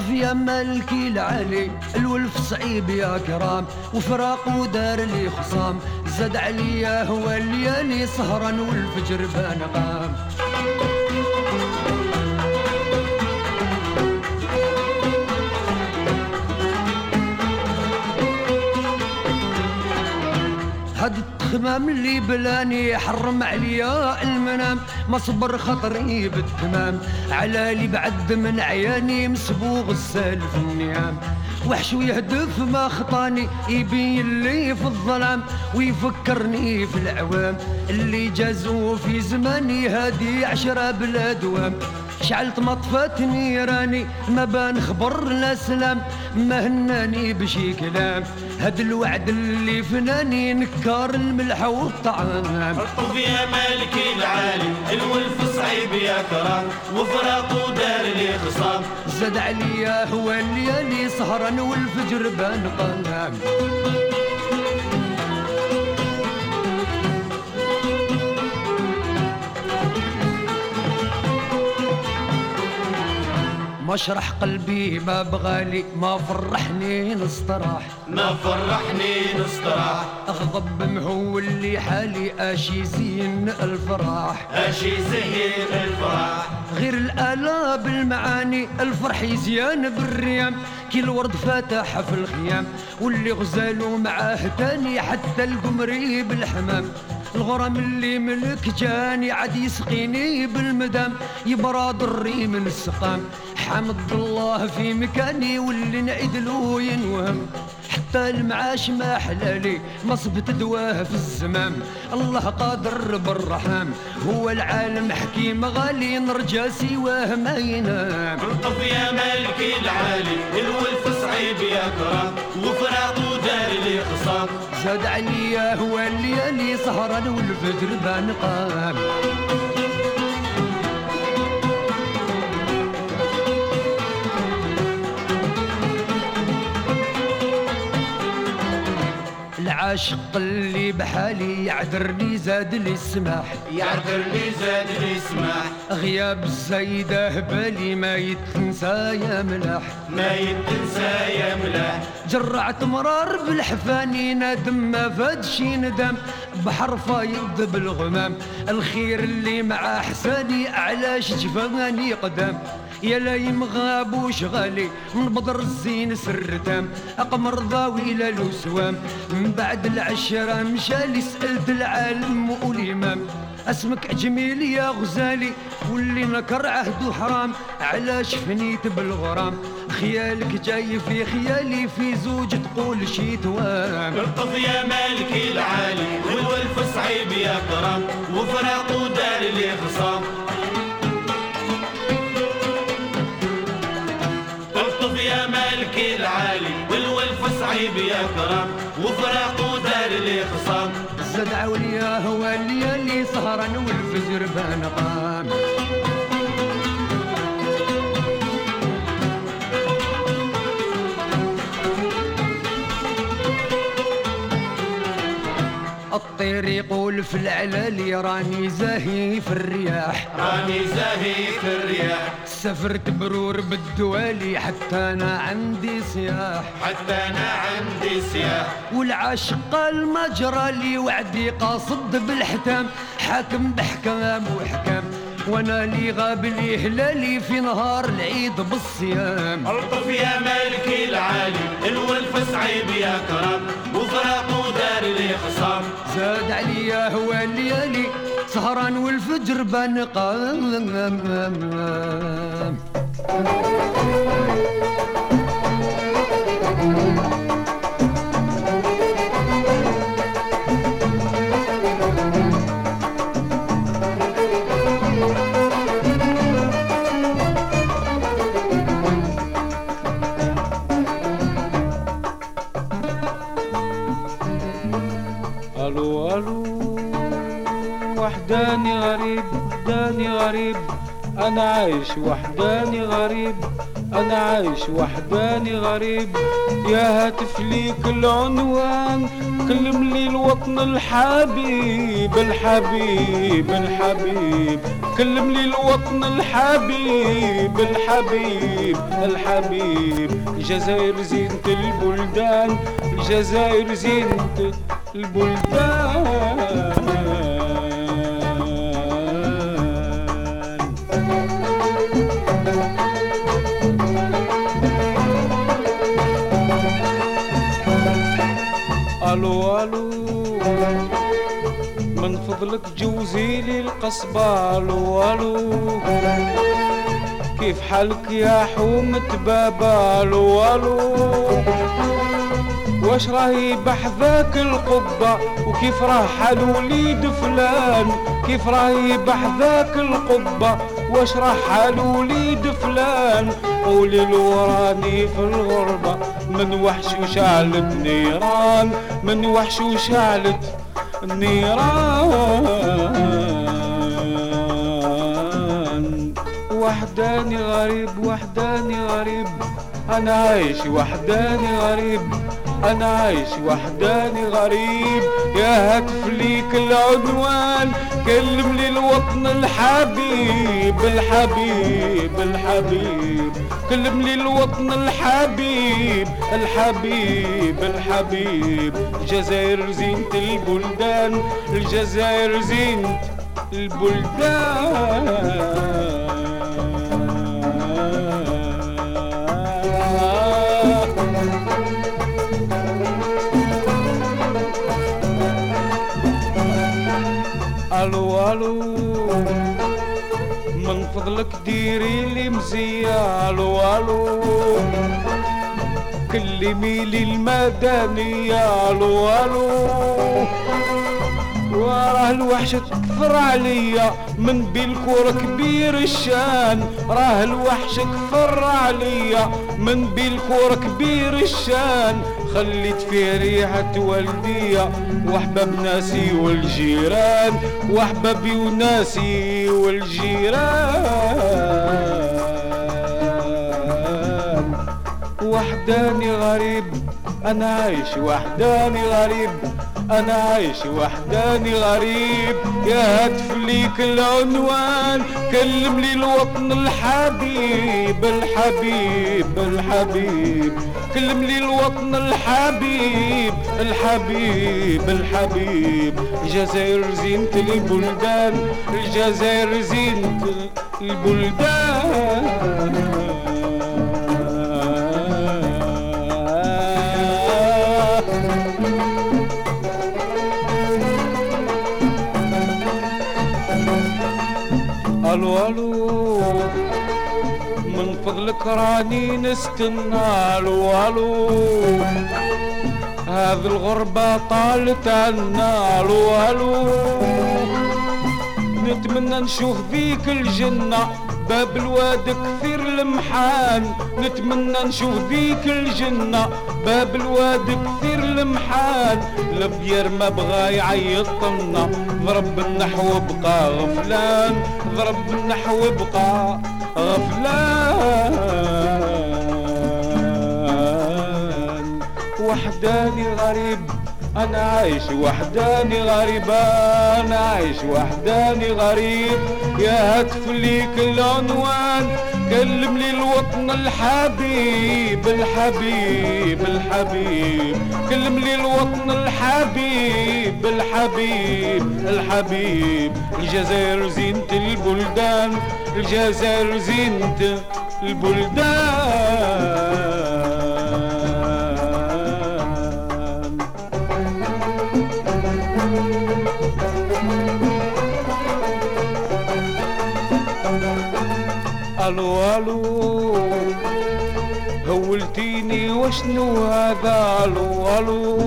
الطف يا ملكي العلي الولف صعيب يا كرام. وفراق ودار لي خصام. زاد عليا هو الليالي سهرا والفجر بان قام التخمام اللي بلاني حرم عليا المنام. ما صبر خطري بالتمام. على لي بعد من عياني مسبوغ السالف النيام. وحش ويهدف ما خطاني يبين لي في الظلام. ويفكرني في العوام. اللي جازوا في زماني هادي عشرة بلا دوام. شعلت مطفات نيراني ما بان خبر لا سلام. ما هناني بشي كلام. هاد الوعد اللي فناني نكار الملح والطعام. الطف يا مالك العالي الولف صعيب يا كرام. وفراق ودار لي خصام. زاد عليا هو الليالي سهرا والفجر بان قام. مشرح قلبي ما بغالي ما فرحني نستراح. ما فرحني نستراح. أغضب مهول لي حالي أشي زين الفراح أشي زين الفرح. غير الآلة بالمعاني الفرح يزيان بالريام. كل ورد فاتح في الخيام واللي غزالو معاه تاني حتى القمري بالحمام. الغرام اللي ملك جاني عاد يسقيني بالمدام يبراد الري من السقام. حمد الله في مكاني واللي نعيد له ينوهم. حتى المعاش ما حلالي مصبت دواه في الزمام. الله قادر بالرحام هو العالم حكيم غالي نرجى سواه ما ينام. الطف يا مالك العالي الولف صعيب يا كرام. وفراق ودار لي خصام زاد عليا هو الليالي سهرا والفجر بان قام العاشق اللي بحالي يعذرني زاد لي السماح يعذر لي زاد لي سماح غياب السيدة بالي ما يتنسى يا ملاح. ما يتنسى يا ملاح. جرعت مرار بالحفاني ندم ما فاد شي ندم. بحر فايض بالغمام. الخير اللي مع حساني علاش جفاني قدام. يا لايم غاب وشغالي من بدر الزين سرتام أقمر ضاوي لا سوام من بعد العشرة مشالي سألت العالم والإمام. أسمك جميل يا غزالي واللي نكر عهد حرام علاش فنيت بالغرام. خيالك جاي في خيالي في زوج تقول شي توام. الطف يا مالك العالي والولف صعيب يا كرام. وفراق ودار لي خصام صعيب يا كرام وفراق ودار لي خصام. زاد عوليا هو الليالي سهرا والفجر بان قام. الطير يقول في العلالي راني زاهي في الرياح. راني زاهي في الرياح. سافرت برور بالدوالي حتى أنا عندي سياح. حتى أنا عندي سياح. والعاشق قال ما جرى لي وعدي قاصد بالحتام حاكم بحكام وحكام وأنا لي غاب لي هلالي في نهار العيد بالصيام. ألطف يا مالك العالي الولف صعيب يا كرام وفراق ودار لي خصام. زاد عليا هو الليالي سهران والفجر بان وحداني غريب وحداني غريب. أنا عايش وحداني غريب أنا عايش وحداني غريب. يا هاتف ليك العنوان كلم لي الوطن الحبيب الحبيب الحبيب. كلم لي الوطن الحبيب الحبيب الحبيب. الجزائر زينة البلدان الجزائر زينة البلدان. فضلك جوزي لي القصبة كيف حالك يا حومة بابا ألو ألو واش راهي بحذاك القبة؟ وكيف راه حال وليد فلان؟ كيف راهي بحذاك القبة؟ واش راه حال وليد فلان؟ قولي الوراني في الغربة من وحش وشعلت نيران من وحش وشعلت النيران وحداني غريب وحداني غريب. أنا عايش وحداني غريب. أنا عايش وحداني غريب. يا هاتف ليك العنوان. كلم لي الوطن الحبيب الحبيب الحبيب. كلم لي الوطن الحبيب الحبيب الحبيب. الجزائر زينة البلدان الجزائر زينة البلدان. ألو ألو. من فضلك ديري لي مزية ألو ألو كلمي لي المدنية ألو ألو وراه الوحشة تكثر عليا من بالكورة كبير الشان. راه الوحشة كثر عليا من بالكورة كبير الشان. خليت فيه ريحة والدية واحباب ناسي والجيران واحبابي وناسي والجيران. وحداني غريب أنا عايش وحداني غريب. أنا عايش وحداني غريب. يا هاتف ليك العنوان كلم لي الوطن الحبيب الحبيب الحبيب. كلم لي الوطن الحبيب الحبيب الحبيب. الجزائر زينة البلدان الجزائر زينة البلدان. ألو ألو من فضلك راني نستنى ألو ألو هذه الغربة طالت عنا ألو ألو نتمنى نشوف ذيك الجنة باب الواد كثير المحان نتمنى نشوف ذيك الجنة باب الواد كثير المحان البير ما بغى يعيطنا ضرب النحو بقى غفلان ضرب النحو بقى غفلان. وحداني غريب أنا عايش وحداني غريب أنا عايش وحداني غريب. يا هاتف ليك العنوان كلم لي الوطن الحبيب الحبيب الحبيب. كلم لي الوطن الحبيب الحبيب الحبيب. الجزائر زينة البلدان الجزائر زينة البلدان. ألو ألو. هولتيني وشنو هذا؟ ألو ألو.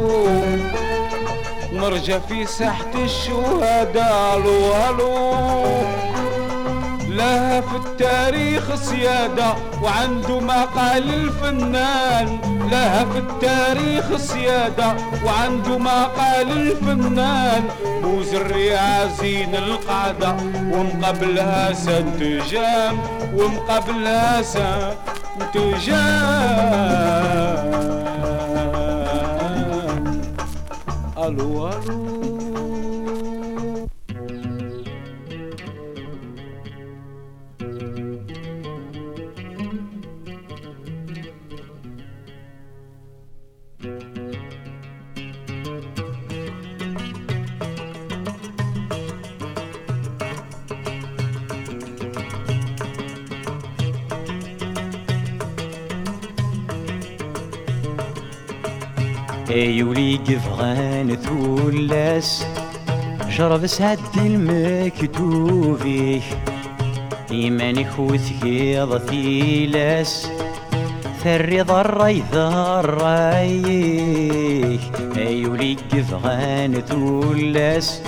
نرجع في ساحة الشهداء ألو ألو. لها في التاريخ سيادة وعنده ما قال الفنان. لها في التاريخ سيادة وعنده ما قال الفنان. بوز الرياع زين القعدة ومقبلها سنتجام. ومقبلها سنتجام ألو ألو. ايولي قفغان ثولاس شرب سعد المكتوبي إيمانك وثقيض ثيلاس ثري ضري ضريك ايولي قفغان ثولاس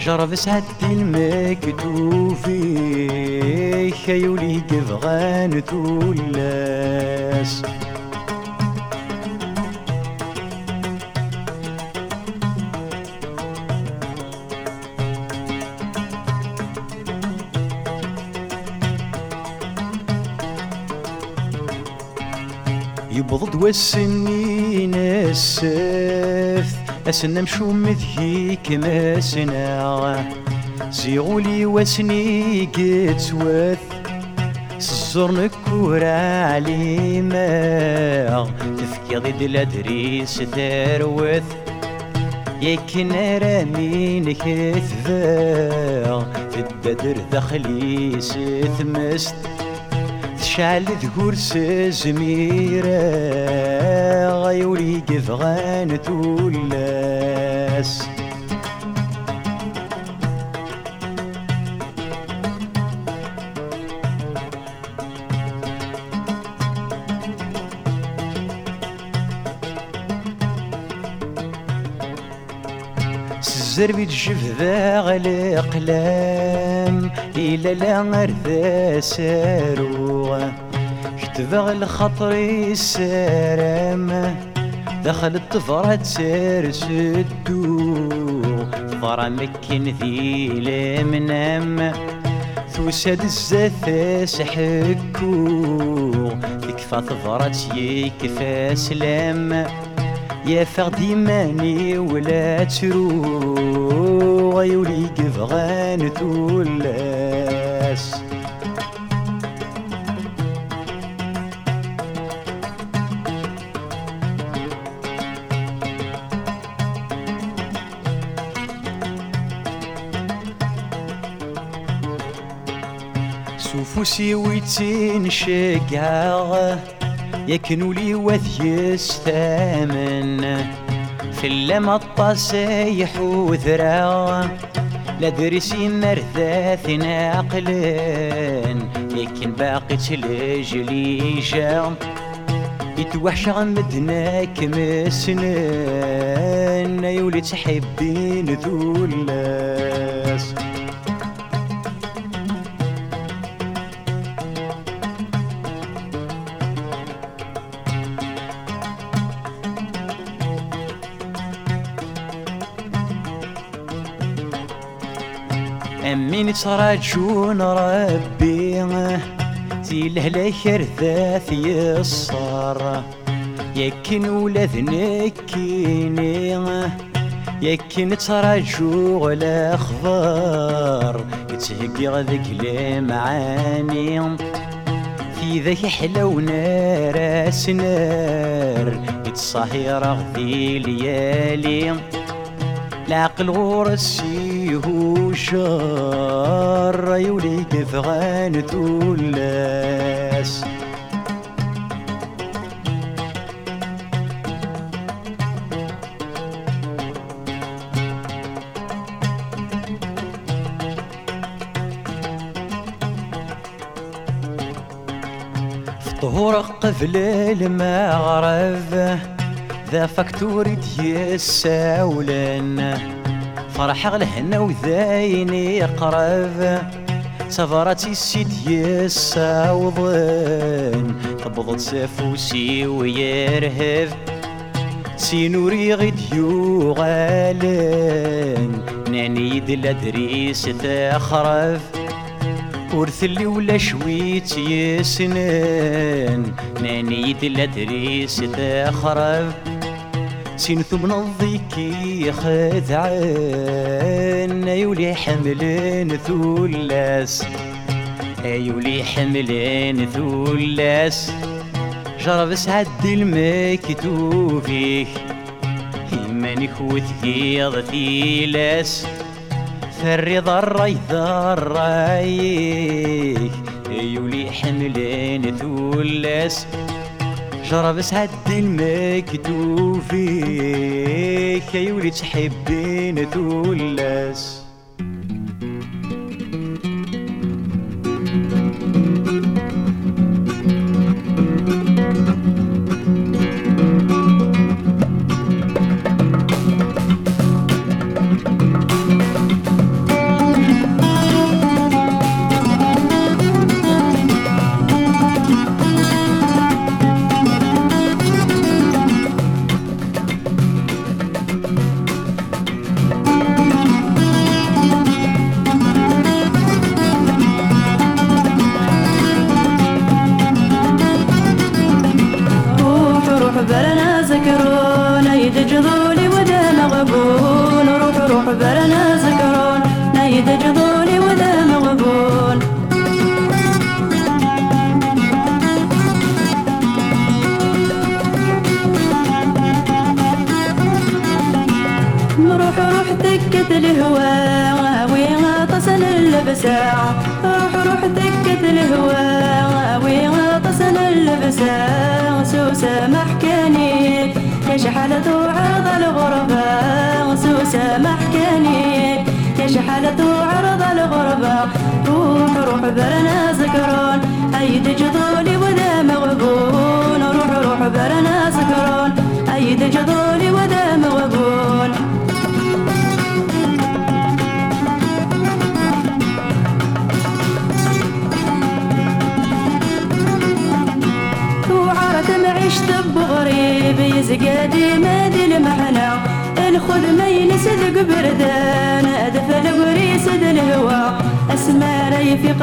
جرب سعد المكتوبي ايولي قفغان ثولاس يبضد والسنين السف أسنا مشو مذيك ما سنا زيغولي وسني قتوث سزور كورا علي ما. تفكي ضد الأدريس تروث يكن رامين كثبا تددر دخلي ستمست شعل ذكور سزميرة غيولي قفغان تولاس تشوف ذا غلي قلام إلا لا غرثا سارو كتبغ الخطري السرام دخل الطفرة سارس الدو فرا مكن ذي لمنام توسد الزثا سحكو تكفى طفرة يكفى سلام يا فردي ماني ولا ترو غيولي قفغان تولاس سوفوسي ويتين شقاغ يكنوا لي وثي الثامن في اللمى الطاسيح وذرا لا درسي مرثاث ناقلين يكن باقي تلجلي جام. يتوحش غمدناك مسنان يولي تحبين ذولاس أمين تراجون ربي تيله لخير ذات يصار يكن ولاد نكيني يكن تراجو ولا خبر يتهقي غذك معاني في ذاك حلو نار. سنار يتصاحي رغذي ليالي. العقل غورسي هو شار يولي كفغان تولاس طهور قبل المغرب ذا فاكتوري يساولن فرح الهنا وذاين يقرب. سفرتي السيد يساوضن تبضت سفوسي ويرهف سينوري غد يوغالن ناني دل ادريس تخرف ورثلي ولا شويت يسنن ناني دل ادريس تخرف سين ثم نضيكي خذعان يولي حملين ثلاس يولي حملين ثلاس جرب سعد المكتوفيك إيمانك وثقيض ثيلاس فرض الريض الرايك يولي حملين ثلاس جرب سعد المكتوفيك يولي تحبين ثلاس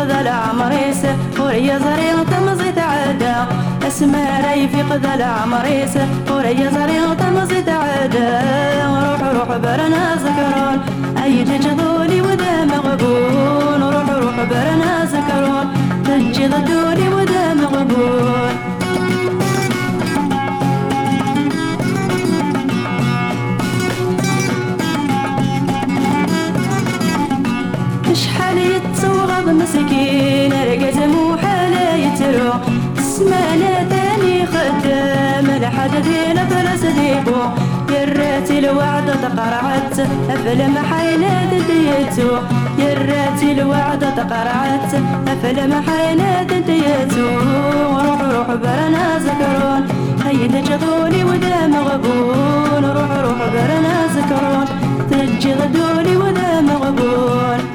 ذا العمريس وريا زريع تمزي تعدى أسمى ريفق ذا العمريس وريا زريع تمزي تعدى روح روح برنا زكرون أي جدولي وذا مغبون. روح روح برنا زكرون تجي ضدولي وذا مغبون. مسكين رقز موحالة يترو. سمانة تاني خدام لحد دينا فلس ديبو يرات الوعد تقرعت أفلم حينات ديتو يرات الوعد تقرعت أفلم حينات ديتو روح روح برنا زكرون هيد جغولي ودام غبون روح روح برنا زكرون تجي غدولي ودام غبون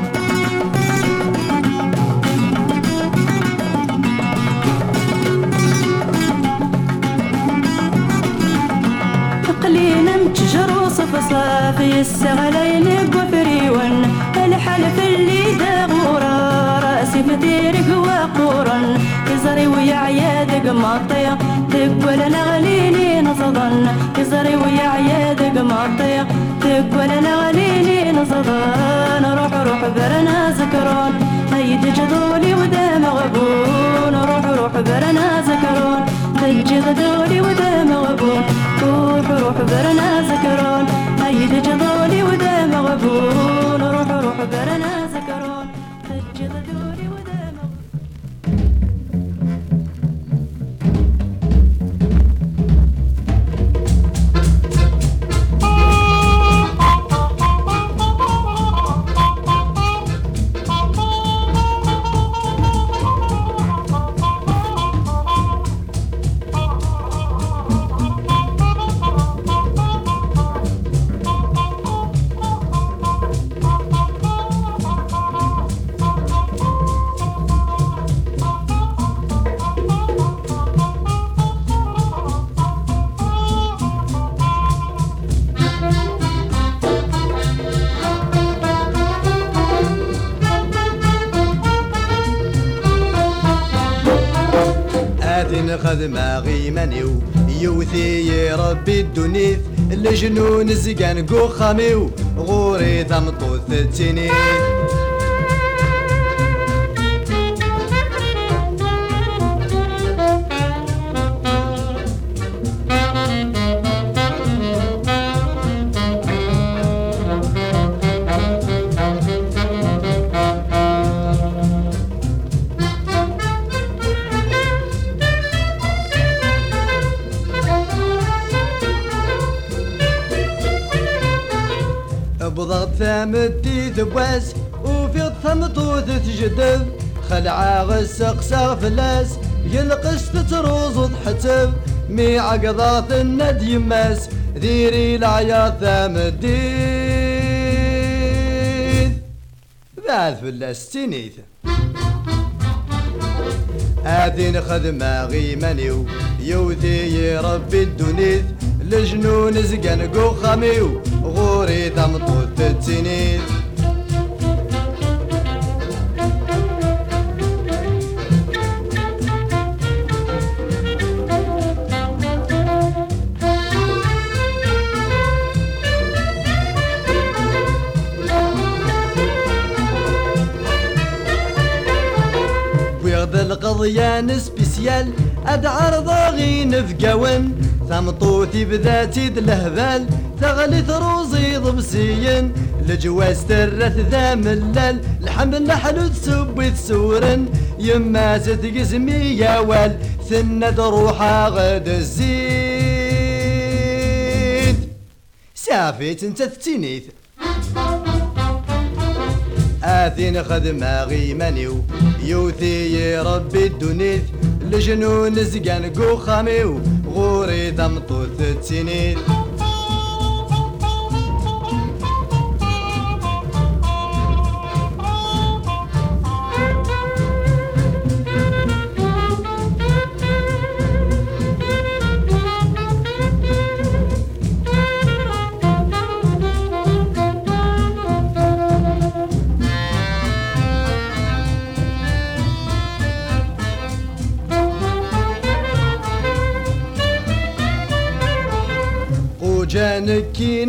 قلينا متجر وصف صافي السغلين بوفريون الحلف اللي داغورا رأسي مديرك وقورا. يزري ويا عيادك مطية تقول أنا غليلي نصدن. يزري ويا عيادك مطية تقول أنا غليلي نصدن. روح روح برنا زكرون هيد جذولي ودام غبون. روح روح برنا زكرون هيد غدولي ودام غبون روح روح برنا زكرون هيد جذولي ودام غبون روح روح برنا زكرون هذه نخدمة غيمانيو يوثي ربي الدنيث. الجنون زقان قو خاميو غوري ثمطوث التنين ذواس وفي الثمطوث تجدب. خلعة غسق فلاس يلقس تتروز وضحتب مي عقضات الند يماس ديري العياط ثام الدين بعد فلاس تنيث هذه خدمة غيمانيو يوثي يا ربي الدنيث. لجنون زقن قو خاميو غوري تمطوت التنيث القضيان سبيسيال اد عرض غين فقاون ثمطوتي بذاتي الهبال تغلي ثروزي ضبسيا لجواز ترث ذا ملال الحمل نحلو تسبي تسورن يما ستقسمي يا وال ثنى روحها غد الزيد سافيت انت تتنيث آثين خدمة غيمانيو يوثي ربي الدنيث لجنون زقان قو خاميو غوري تمطوث التنيث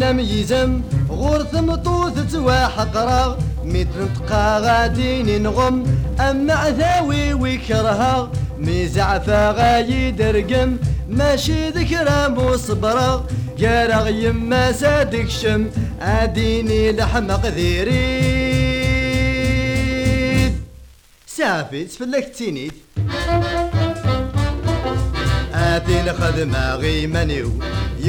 كينا ميزم غور ثمطوث تواحق راغ متر تقا غادين نغم أما عثاوي ويكرها ميزعفا غايد رقم ماشي ذكرى مصبرا قارغ يما سادك شم. اديني لحمق ذيريد سافي تفلك تينيت. آتي خدمة غيمانيو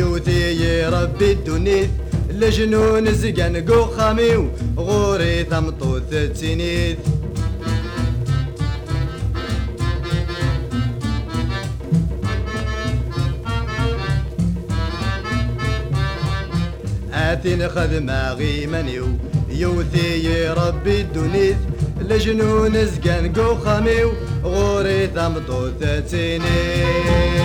يوتي يا ربي الدنيت لجنون زقان قو خاميو غوري ثمطوث تسينيت آتي خدمة غيمانيو يوثي ربي الدنيت لجنون زقان قو خاميو غوري ثمطوث تسينيت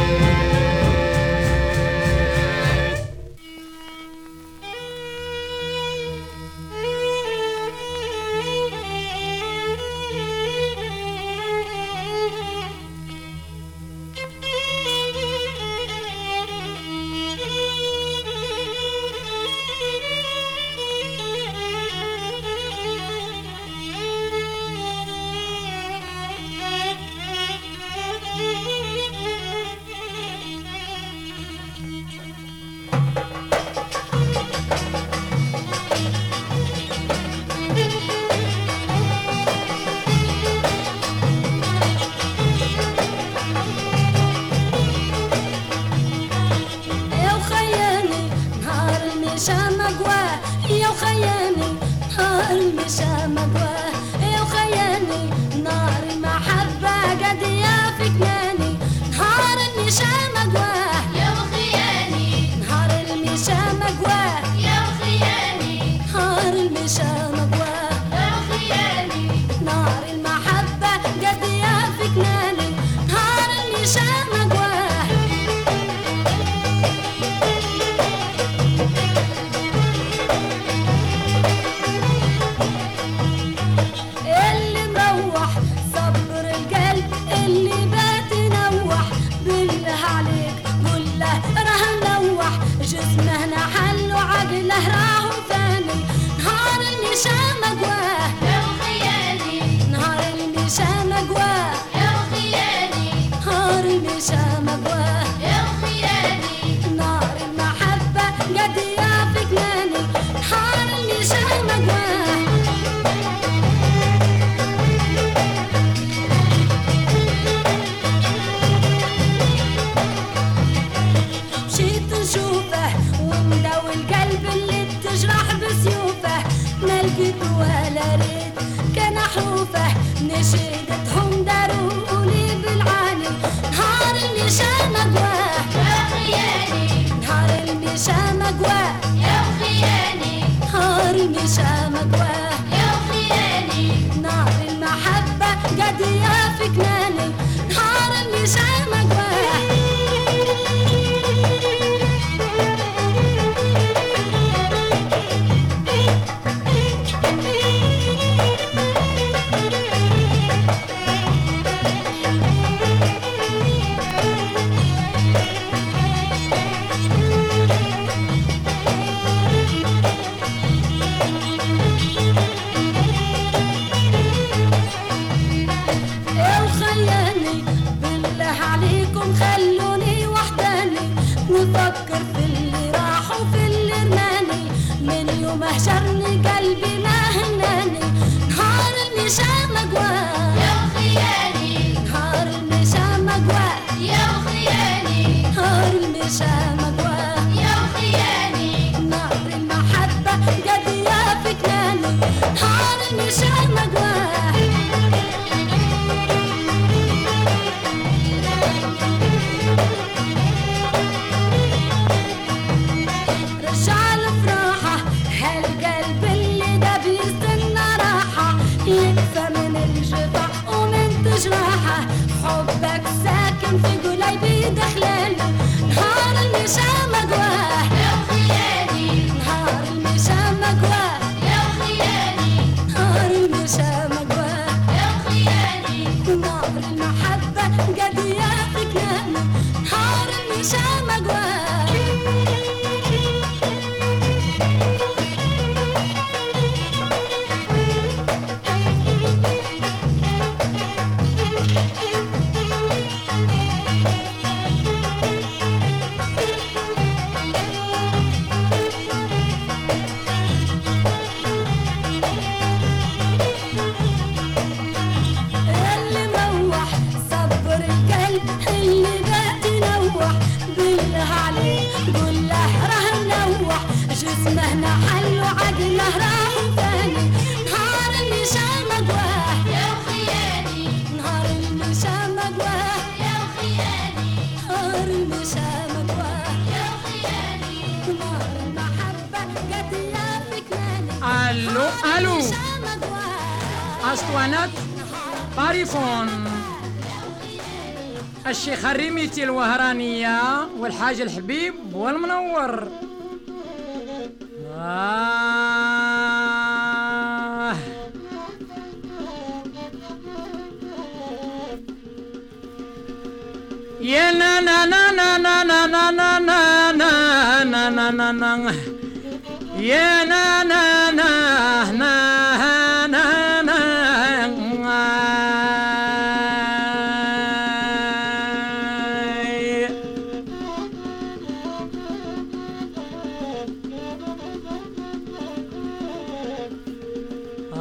الحاج الحبيب.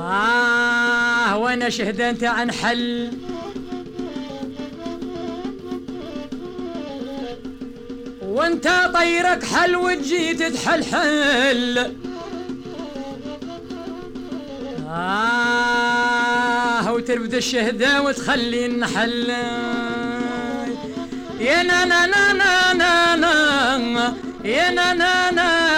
آه وأنا شهدنت عن حل. وأنت طيرك حل وتجي تحل حل آه وتربد الشهدة وتخلي النحل. يا نا نا نا نا نا. يا نا نا نا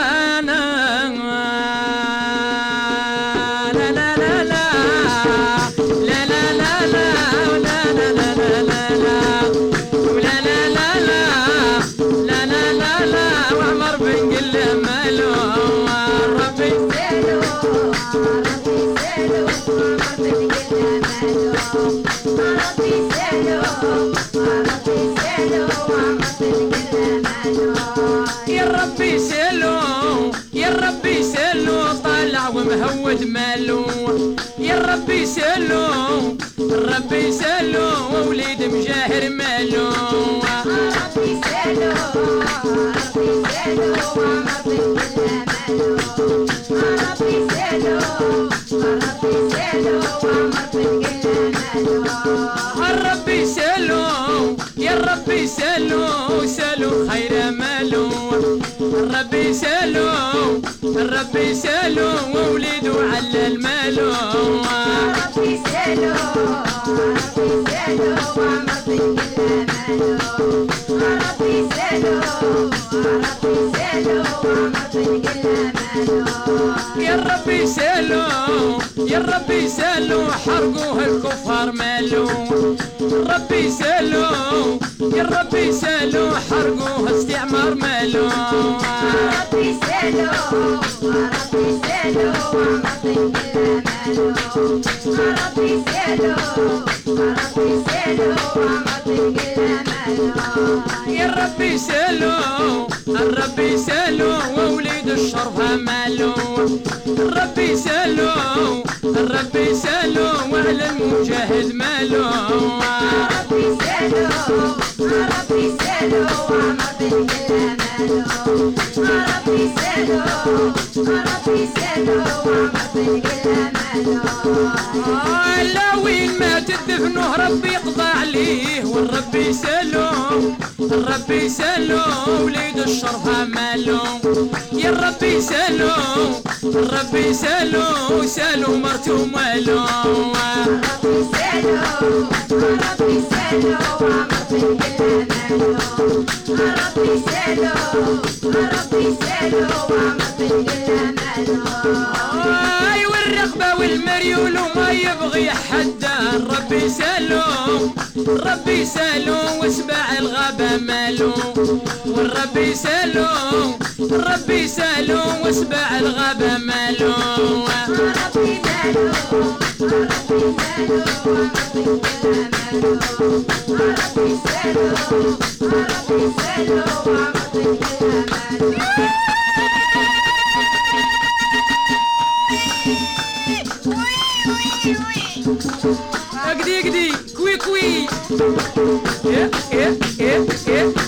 ربي سلو يا ربي سلو طالع ومهود مالو. يا ربي سلو ربي سلو وليد مجاهر مالو. ربي سلو ربي سلو ربي ربي سلو ربي سلو ربي سلو يا ربي سلو سلو خير الربي سالو الربي سالو ووليدو على المالو ربي سالو ربي سالو ربي كل مالو ربي سالو ربي سالو ربي كل مالو يا ربي سالو يا ربي سالو حرقوه الكفار مالو ربي سالو يا ربي سالو حرقوه استعمار مالو يا ربي سالو الربي سالو ووليد الشرف مالو. الربي سالو الربي سالو واهل المجاهد ربي سالو ربي سالو ربي كل مالو ربي سالو ربي سالو ربي كل مالو لا وين ما تدفنوه ربي يقضى عليه والربي سالو الربي سالو وليد الشرف مالو يا ربي سالو الربي سالو سالو مرتو مالو ربي سالو ربي سالو ربي كل مالو ربي سالو ربي سالو ربي كل مالو اي والرغبة والمريول وما يبغي حدا ربي سالو. ربي سالو واسبع الغابة مالو. والربي سالو ربي سالو واسبع الغابة مالو. ربي سالو ربي سالو ربي سالو.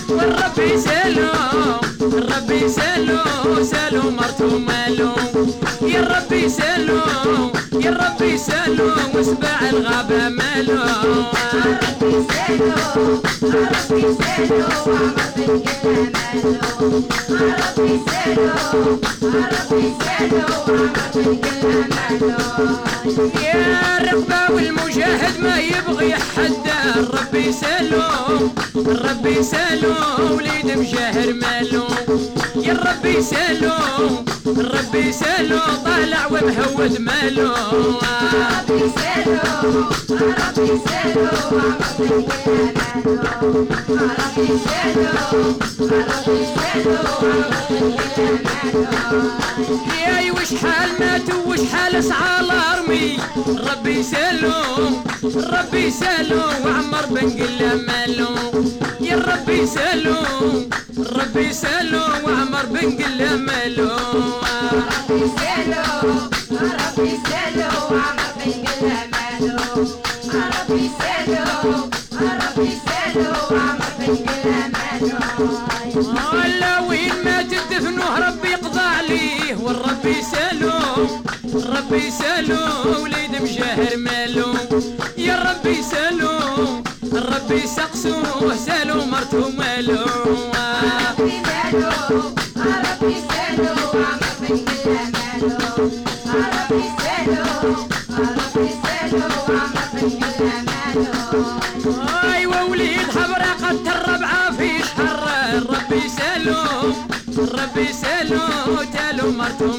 والربي سالو الربي سالو سالو مرتو مالو ربي كل مالو يا الرغبة والمجاهد ما يبغي حدا ربي سالو ربي سالو وليد مجاهر مالو يا ربي سالو ربي سالو طالع ومهود مالو ربي سالو ربي سالو ربي سالو ربي سالو ربي كل مالو ياي وش حال ماتوا وش حال اسعال ارمي ربي سالو ربي سالو وعمر بن قلة مالو يا ربي سالو ربي سالو وعمر بن قلة مالو ربي سالو ربي سالو ربي كل مالو ربي سالو ربي سالو ربي كل مالو ولا وين ما تدفنوه ربي يقضى عليه. والربي سالو ربي سالو وليد مجاهر مالو يا ربي سالو ربي سقسوه Marco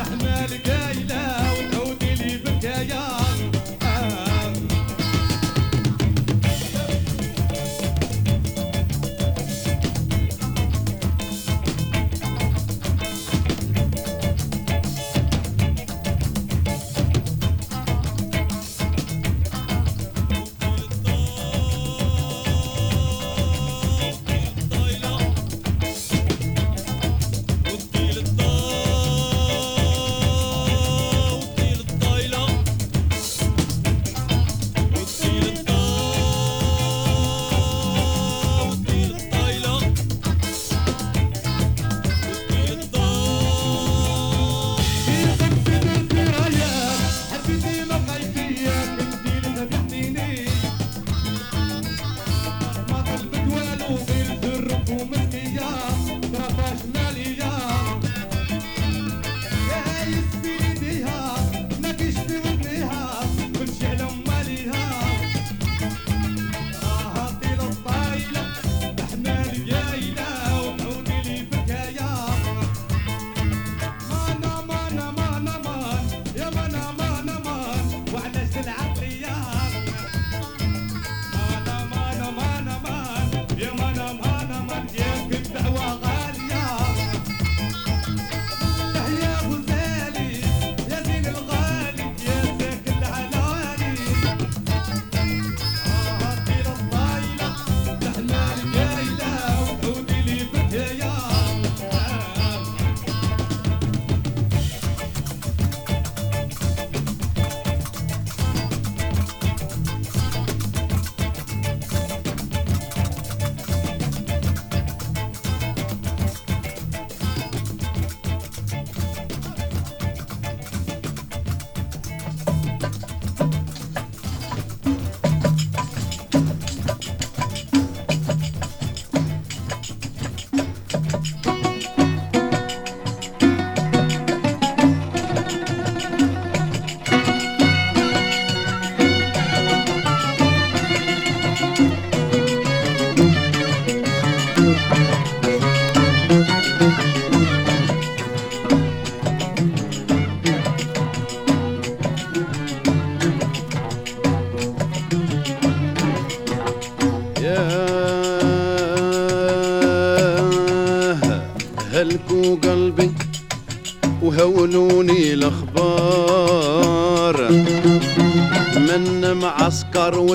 مهما لقيت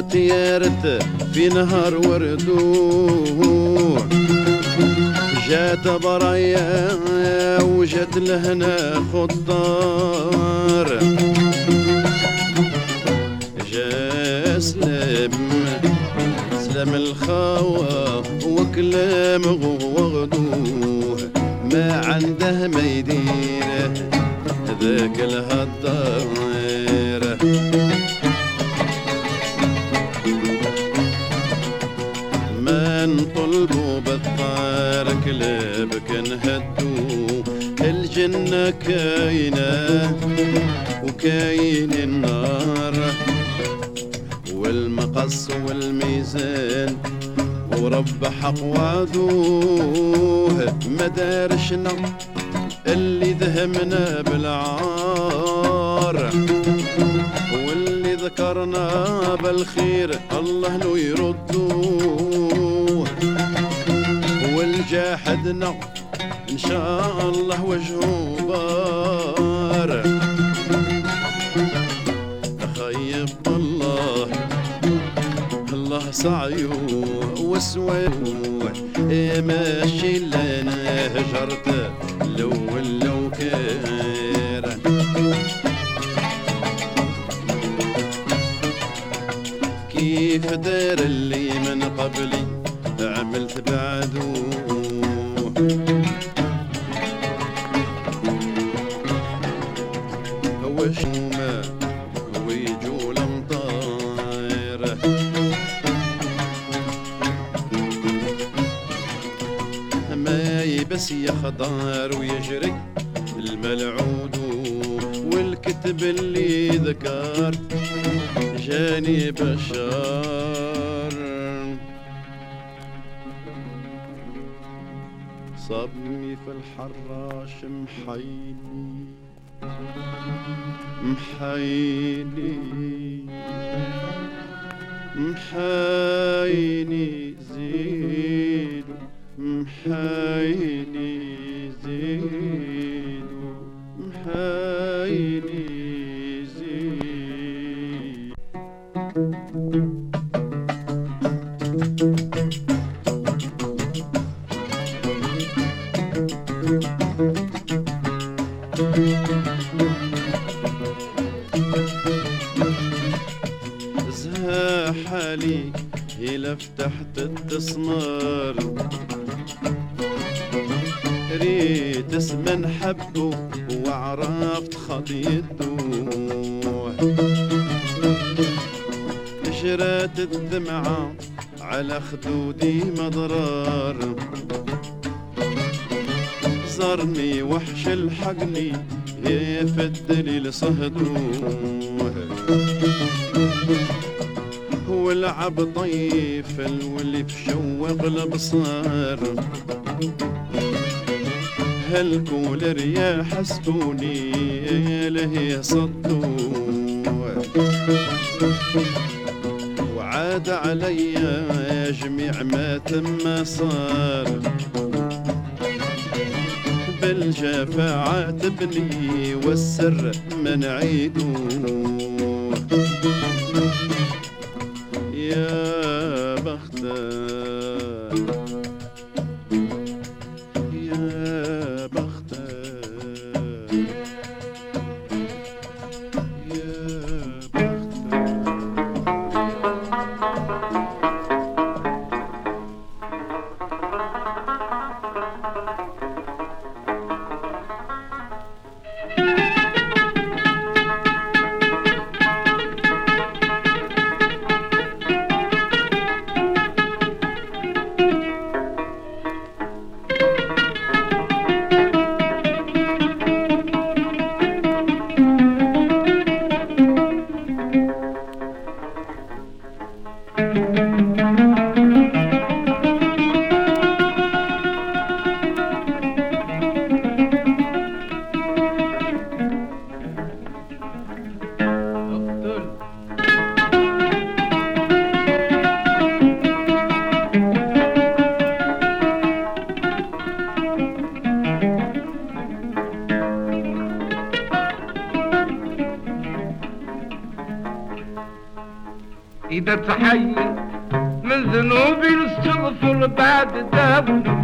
وتيارت في نهر وردوه جات برايا وجات لهنا خضار. جا سلام سلام الخوا وكلام وغدوه. ما عنده ما يدير ذاك الهدار كاينة وكاين النار والمقص والميزان ورب حق وعدوه مدارشنا اللي ذهمنا بالعار واللي ذكرنا بالخير الله لو يردوه والجاحدنا إن شاء الله وجهه بار خيب الله الله سعيه وسواه ماشي لنا هجرت لو لو كان. كيف دار اللي من قبلي عملت بعده؟ يخضر ويجري الملعود والكتب اللي ذكر جاني بشار صبني في الحراش محيلي محيلي محايني عليك يلف فتحت التسمار ريت اسم نحبه وعرفت خطيته. نشرات الدمعة على خدودي مضرار. زرني وحش الحقني يفدلي لصهدوه يلعب طيف الولي تشوق الابصار هالكولر يا سكوني؟ يا له يصدور وعاد عليا جميع ما تم صار. بالجفاعة تبني والسر منعيدوه يا بختك. تحيي من ذنوبي نستغفر بعد دابني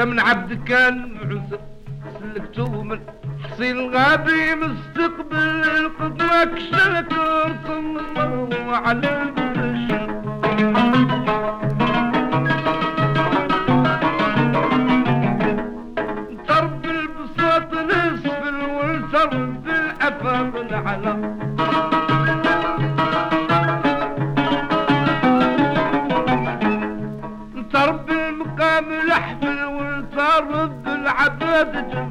دم عبد كان عذر سلكتو من حصين الغابي مستقبل القدوة كشلت رسم وعلى البشر. love to do.